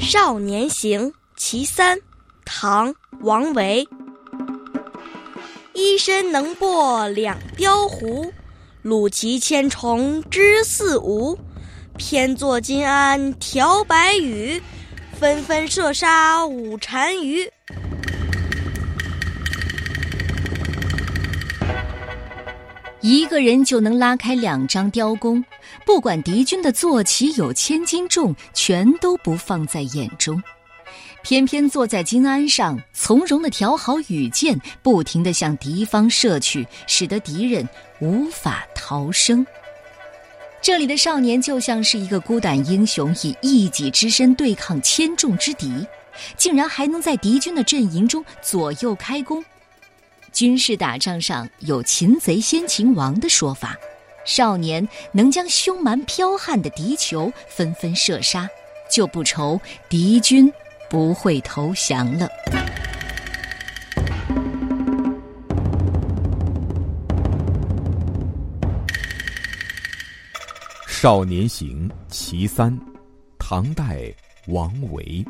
少年行·其三，唐·王维。一身能破两雕壶，虏骑千重之四五。偏坐金鞍调白羽，纷纷射杀五单于。一个人就能拉开两张雕弓，不管敌军的坐骑有千斤重，全都不放在眼中。偏偏坐在金鞍上，从容的调好羽箭，不停的向敌方射去，使得敌人无法逃生。这里的少年就像是一个孤胆英雄，以一己之身对抗千众之敌，竟然还能在敌军的阵营中左右开弓。军事打仗上有“擒贼先擒王”的说法，少年能将凶蛮剽悍的敌酋纷纷射杀，就不愁敌军不会投降了。《少年行·其三》，唐代，王维。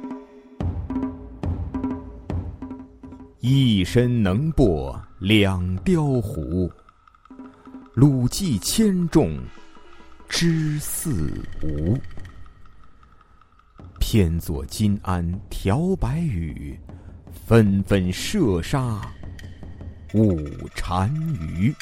一身能破两雕壶，鲁骑千重之似无。偏作金鞍调白羽，纷纷射杀五单于。